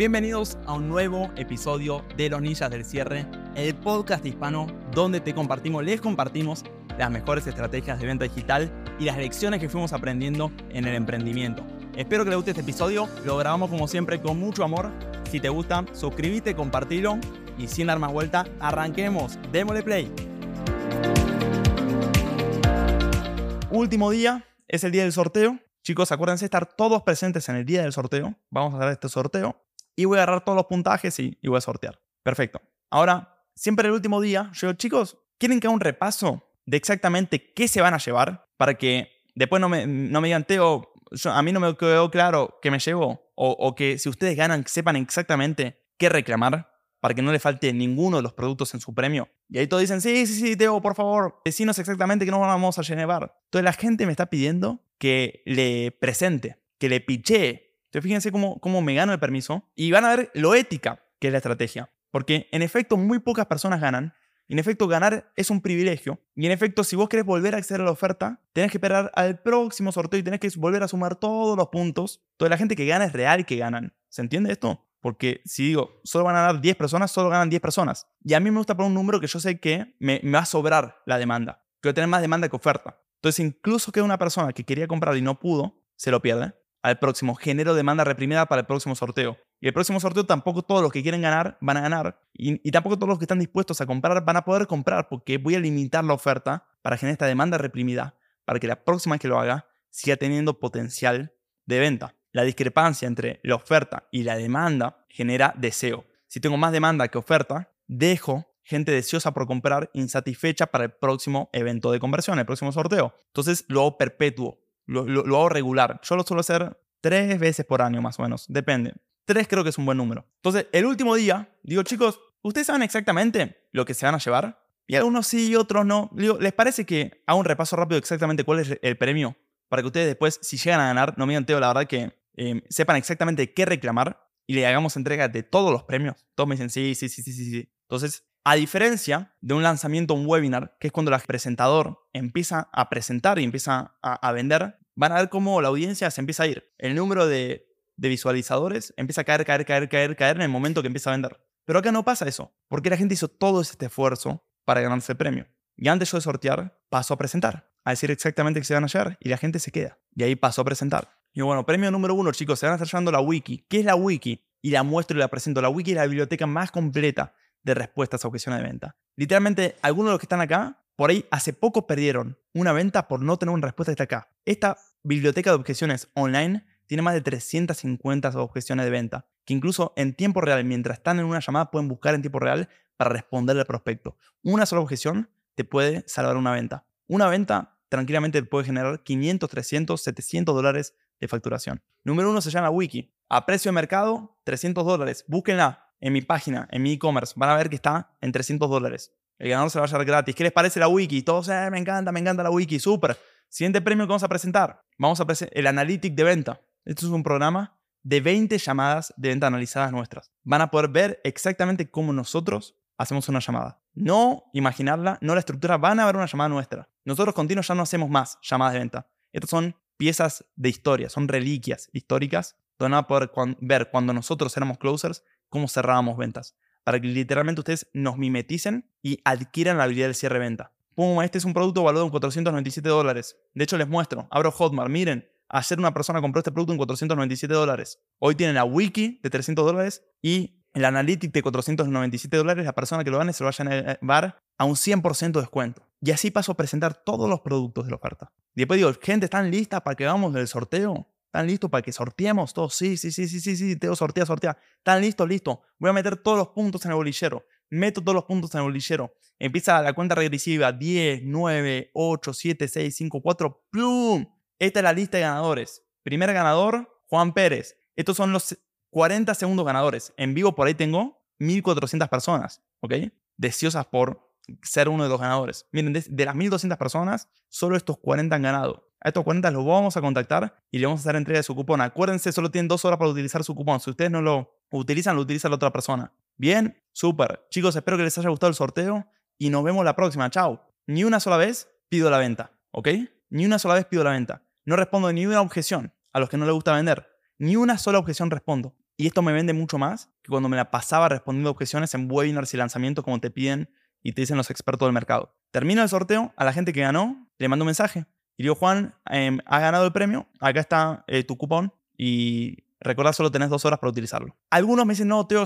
Bienvenidos a un nuevo episodio de Los Ninjas del Cierre, el podcast hispano donde compartimos, les compartimos las mejores estrategias de venta digital y las lecciones que fuimos aprendiendo en el emprendimiento. Espero que les guste este episodio, lo grabamos como siempre con mucho amor. Si te gusta, suscríbete, compartilo y sin dar más vuelta, arranquemos, démosle play. Último día, es el día del sorteo. Chicos, acuérdense de estar todos presentes en el día del sorteo. Vamos a hacer este sorteo y voy a agarrar todos los puntajes y, voy a sortear. Perfecto. Ahora, siempre el último día, yo digo, chicos, ¿quieren que haga un repaso de exactamente qué se van a llevar? Para que después no me, no me digan, Teo, a mí no me quedó claro qué me llevo. O, que si ustedes ganan, sepan exactamente qué reclamar para que no le falte ninguno de los productos en su premio. Y ahí todos dicen, sí, sí, sí, Teo, por favor, decinos exactamente qué nos vamos a llevar. Entonces la gente me está pidiendo que le presente, que le pichee entonces fíjense cómo, cómo me gano el permiso y van a ver lo ética que es la estrategia. Porque en efecto muy pocas personas ganan. En efecto, ganar es un privilegio. Y en efecto, si vos querés volver a acceder a la oferta, tenés que esperar al próximo sorteo y tenés que volver a sumar todos los puntos. Toda la gente que gana es real que ganan. ¿Se entiende esto? Porque si digo, solo van a ganar 10 personas, solo ganan 10 personas. Y a mí me gusta poner un número que yo sé que me, me va a sobrar la demanda. Que voy a tener más demanda que oferta. Entonces, incluso que una persona que quería comprar y no pudo, se lo pierde al próximo, genero demanda reprimida para el próximo sorteo. Y el próximo sorteo tampoco todos los que quieren ganar van a ganar y, tampoco todos los que están dispuestos a comprar van a poder comprar porque voy a limitar la oferta para generar esta demanda reprimida para que la próxima que lo haga siga teniendo potencial de venta. La discrepancia entre la oferta y la demanda genera deseo. Si tengo más demanda que oferta, dejo gente deseosa por comprar insatisfecha para el próximo evento de conversión, el próximo sorteo. Entonces lo perpetuo lo, hago regular. Yo lo suelo hacer tres veces por año más o menos, depende. Tres creo que es un buen número. Entonces, el último día, digo, chicos, ¿ustedes saben exactamente lo que se van a llevar? Y algunos sí otros no. Digo, ¿les parece que haga un repaso rápido exactamente cuál es el premio? Para que ustedes después, si llegan a ganar, no me Teo, la verdad que em, sepan exactamente qué reclamar y le hagamos entrega de todos los premios. Todos me dicen, sí, sí, sí, sí, sí. sí. Entonces, a diferencia de un lanzamiento, un webinar, que es cuando el presentador empieza a presentar y empieza a vender, van a ver cómo la audiencia se empieza a ir. El número de, visualizadores empieza a caer, caer, caer, caer, caer en el momento que empieza a vender. Pero acá no pasa eso, porque la gente hizo todo este esfuerzo para ganarse el premio. Y antes yo de sortear, paso a presentar, a decir exactamente qué se van a hallar y la gente se queda. Y ahí paso a presentar. Y bueno, premio número uno, chicos, se van a estar llevando la wiki. ¿Qué es la wiki? Y la muestro y la presento. La wiki es la biblioteca más completa de respuestas a objeciones de venta. Literalmente, algunos de los que están acá, por ahí hace poco perdieron una venta por no tener una respuesta hasta acá. Esta biblioteca de objeciones online tiene más de 350 objeciones de venta, que incluso en tiempo real, mientras están en una llamada, pueden buscar en tiempo real para responderle al prospecto. Una sola objeción te puede salvar una venta. Una venta tranquilamente puede generar 500, 300, 700 dólares de facturación. Número uno se llama Wiki. A precio de mercado, 300 dólares. Búsquenla en mi página, en mi e-commerce. Van a ver que está en 300 dólares. El ganador se va a llevar gratis. ¿Qué les parece la Wiki? Todos, eh, me encanta, me encanta la Wiki. Súper. Siguiente premio que vamos a presentar. Vamos a presentar el Analytic de venta. Esto es un programa de 20 llamadas de venta analizadas nuestras. Van a poder ver exactamente cómo nosotros hacemos una llamada. No imaginarla, no la estructura, van a ver una llamada nuestra. Nosotros continuos ya no hacemos más llamadas de venta. Estas son piezas de historia, son reliquias históricas donde van a poder ver cuando nosotros éramos closers cómo cerrábamos ventas. Para que literalmente ustedes nos mimeticen y adquieran la habilidad del cierre de venta este es un producto valuado en 497 dólares. De hecho, les muestro. Abro Hotmart. Miren, ayer una persona compró este producto en 497 dólares. Hoy tienen la wiki de 300 dólares y el analytic de 497 dólares. La persona que lo gane se lo vaya a llevar a un 100% de descuento. Y así paso a presentar todos los productos de la oferta. Y después digo, gente, ¿están listas para que hagamos el sorteo? ¿Están listos para que sorteemos todos? Sí, sí, sí, sí, sí, sí, Teo, sortea, sortea. ¿Están listos? Listo. Voy a meter todos los puntos en el bolillero meto todos los puntos en el bolillero. Empieza la cuenta regresiva, 10, 9, 8, 7, 6, 5, 4, ¡plum! Esta es la lista de ganadores. Primer ganador, Juan Pérez. Estos son los 40 segundos ganadores. En vivo por ahí tengo 1400 personas, ¿ok? Deseosas por ser uno de los ganadores. Miren, de, las 1200 personas, solo estos 40 han ganado. A estos 40 los vamos a contactar y le vamos a hacer entrega de su cupón. Acuérdense, solo tienen dos horas para utilizar su cupón. Si ustedes no lo utilizan, lo utiliza la otra persona. Bien, súper. Chicos, espero que les haya gustado el sorteo y nos vemos la próxima. Chao. Ni una sola vez pido la venta, ¿ok? Ni una sola vez pido la venta. No respondo ni una objeción a los que no les gusta vender. Ni una sola objeción respondo. Y esto me vende mucho más que cuando me la pasaba respondiendo objeciones en webinars y lanzamientos como te piden y te dicen los expertos del mercado. Termino el sorteo, a la gente que ganó le mando un mensaje. Y digo, Juan, eh, has ganado el premio, acá está eh, tu cupón y recuerda solo tenés dos horas para utilizarlo. Algunos me dicen, no, Teo,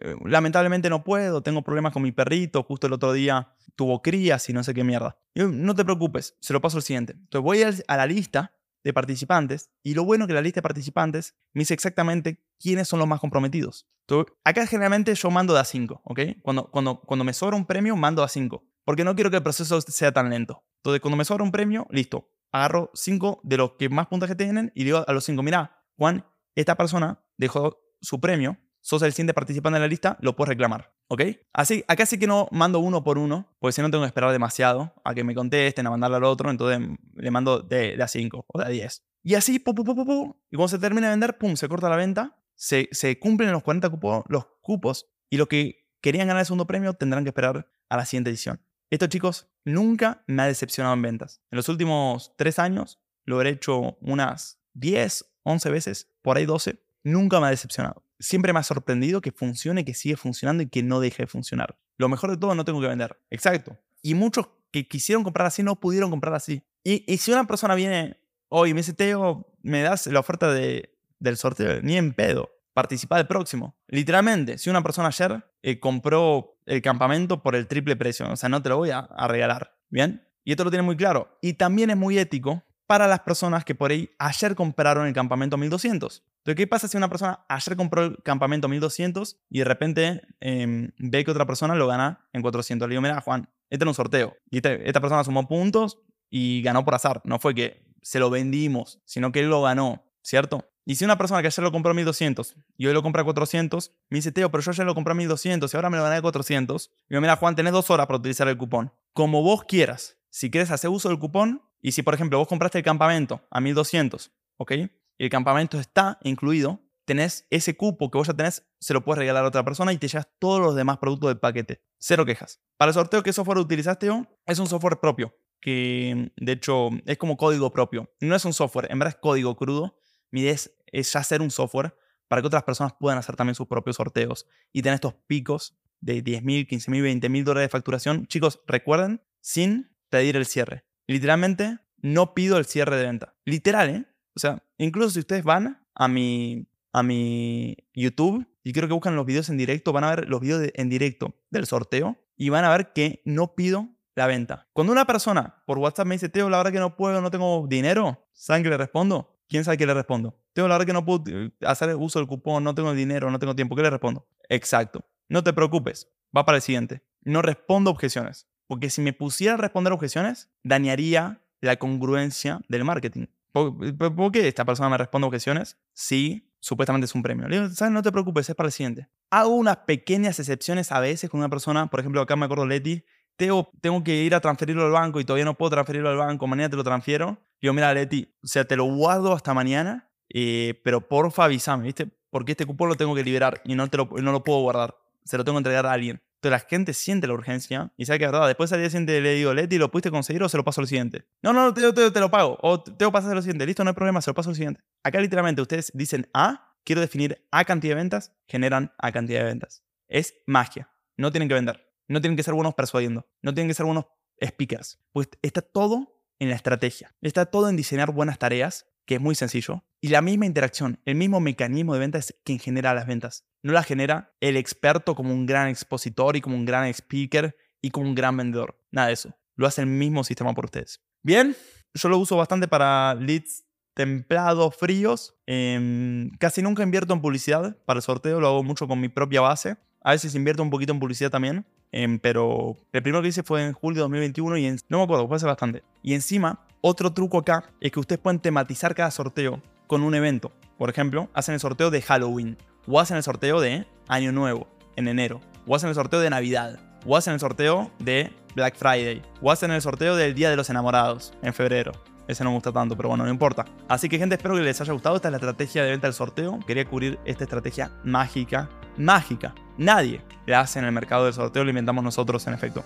eh, lamentablemente no puedo, tengo problemas con mi perrito, justo el otro día tuvo crías y no sé qué mierda. no te preocupes, se lo paso al siguiente. Entonces voy a la lista de participantes y lo bueno que la lista de participantes me dice exactamente quiénes son los más comprometidos. Entonces, acá generalmente yo mando de a 5, ¿ok? Cuando, cuando, cuando me sobra un premio, mando a 5, porque no quiero que el proceso sea tan lento. Entonces, cuando me sobra un premio, listo, agarro 5 de los que más puntaje tienen y digo a los 5, mira, Juan, esta persona dejó su premio, sos el siguiente participante en la lista, lo puedes reclamar. ¿Ok? Así, acá sí que no mando uno por uno, porque si no tengo que esperar demasiado a que me contesten, a mandarle al otro, entonces le mando de, a 5 o de a 10. Y así, pu, pu, pu, y cuando se termina de vender, pum, se corta la venta, se, cumplen los 40 cupos, los cupos, y los que querían ganar el segundo premio tendrán que esperar a la siguiente edición. Esto, chicos, nunca me ha decepcionado en ventas. En los últimos 3 años lo habré hecho unas 10, 11 veces, por ahí 12. Nunca me ha decepcionado siempre me ha sorprendido que funcione, que sigue funcionando y que no deje de funcionar. Lo mejor de todo, no tengo que vender. Exacto. Y muchos que quisieron comprar así no pudieron comprar así. Y, si una persona viene hoy y me dice, Teo, me das la oferta de, del sorteo, ni en pedo. Participa del próximo. Literalmente, si una persona ayer eh, compró el campamento por el triple precio, o sea, no te lo voy a, a regalar. ¿Bien? Y esto lo tiene muy claro. Y también es muy ético para las personas que por ahí ayer compraron el campamento 1200. Entonces, ¿qué pasa si una persona ayer compró el campamento 1200 y de repente em, ve que otra persona lo gana en 400? Le digo, mira, Juan, este es un sorteo. Y esta persona sumó puntos y ganó por azar. No fue que se lo vendimos, sino que él lo ganó, ¿cierto? Y si una persona que ayer lo compró a 1200 y hoy lo compra a 400, me dice, Teo, pero yo ayer lo compré a 1200 y ahora me lo gané a 400. Y digo, mira, Juan, tenés dos horas para utilizar el cupón. Como vos quieras. Si quieres hacer uso del cupón y si, por ejemplo, vos compraste el campamento a 1200, ¿ok? y el campamento está incluido, tenés ese cupo que vos ya tenés, se lo puedes regalar a otra persona y te llevas todos los demás productos del paquete. Cero quejas. Para el sorteo, ¿qué software utilizaste yo? Es un software propio, que de hecho es como código propio. No es un software, en verdad es código crudo. Mi idea es, ya hacer un software para que otras personas puedan hacer también sus propios sorteos y tener estos picos de 10.000, 15.000, 20.000 dólares de facturación. Chicos, recuerden, sin pedir el cierre. Literalmente, no pido el cierre de venta. Literal, ¿eh? O sea, incluso si ustedes van a mi, a mi YouTube y creo que buscan los videos en directo, van a ver los videos en directo del sorteo y van a ver que no pido la venta. Cuando una persona por WhatsApp me dice, Teo, la verdad que no puedo, no tengo dinero, ¿saben qué le respondo? ¿Quién sabe qué le respondo? Teo, la verdad que no puedo eh, hacer uso del cupón, no tengo dinero, no tengo tiempo. ¿Qué le respondo? Exacto. No te preocupes. Va para el siguiente. No respondo objeciones. Porque si me pusiera a responder objeciones, dañaría la congruencia del marketing. ¿Por, qué esta persona me responde objeciones? Sí, supuestamente es un premio. Le ¿sabes? No te preocupes, es para el siguiente. Hago unas pequeñas excepciones a veces con una persona, por ejemplo, acá me acuerdo Leti, tengo, tengo que ir a transferirlo al banco y todavía no puedo transferirlo al banco, mañana te lo transfiero. Digo, mira, Leti, o sea, te lo guardo hasta mañana, eh, pero porfa avísame, ¿viste? Porque este cupón lo tengo que liberar y no, te lo, no lo puedo guardar. Se lo tengo que entregar a alguien. Entonces la gente siente la urgencia y sabe que es verdad. Después al día siguiente le digo, Leti, ¿lo pudiste conseguir o se lo paso al siguiente? No, no, te, te, te lo pago. O tengo que pasar al siguiente. Listo, no hay problema, se lo paso al siguiente. Acá literalmente ustedes dicen A, quiero definir A cantidad de ventas, generan A cantidad de ventas. Es magia. No tienen que vender. No tienen que ser buenos persuadiendo. No tienen que ser buenos speakers. Pues está todo en la estrategia. Está todo en diseñar buenas tareas que es muy sencillo. Y la misma interacción, el mismo mecanismo de venta es quien genera las ventas. No las genera el experto como un gran expositor y como un gran speaker y como un gran vendedor. Nada de eso. Lo hace el mismo sistema por ustedes. Bien, yo lo uso bastante para leads templados, fríos. Em, casi nunca invierto en publicidad para el sorteo, lo hago mucho con mi propia base. A veces invierto un poquito en publicidad también, em, pero el primero que hice fue en julio de 2021 y no me acuerdo, fue hace bastante. Y encima otro truco acá es que ustedes pueden tematizar cada sorteo con un evento. Por ejemplo, hacen el sorteo de Halloween, o hacen el sorteo de Año Nuevo, en enero, o hacen el sorteo de Navidad, o hacen el sorteo de Black Friday, o hacen el sorteo del Día de los Enamorados, en febrero. Ese no me gusta tanto, pero bueno, no importa. Así que gente, espero que les haya gustado. Esta es la estrategia de venta del sorteo. Quería cubrir esta estrategia mágica. Mágica. Nadie la hace en el mercado del sorteo, lo inventamos nosotros en efecto.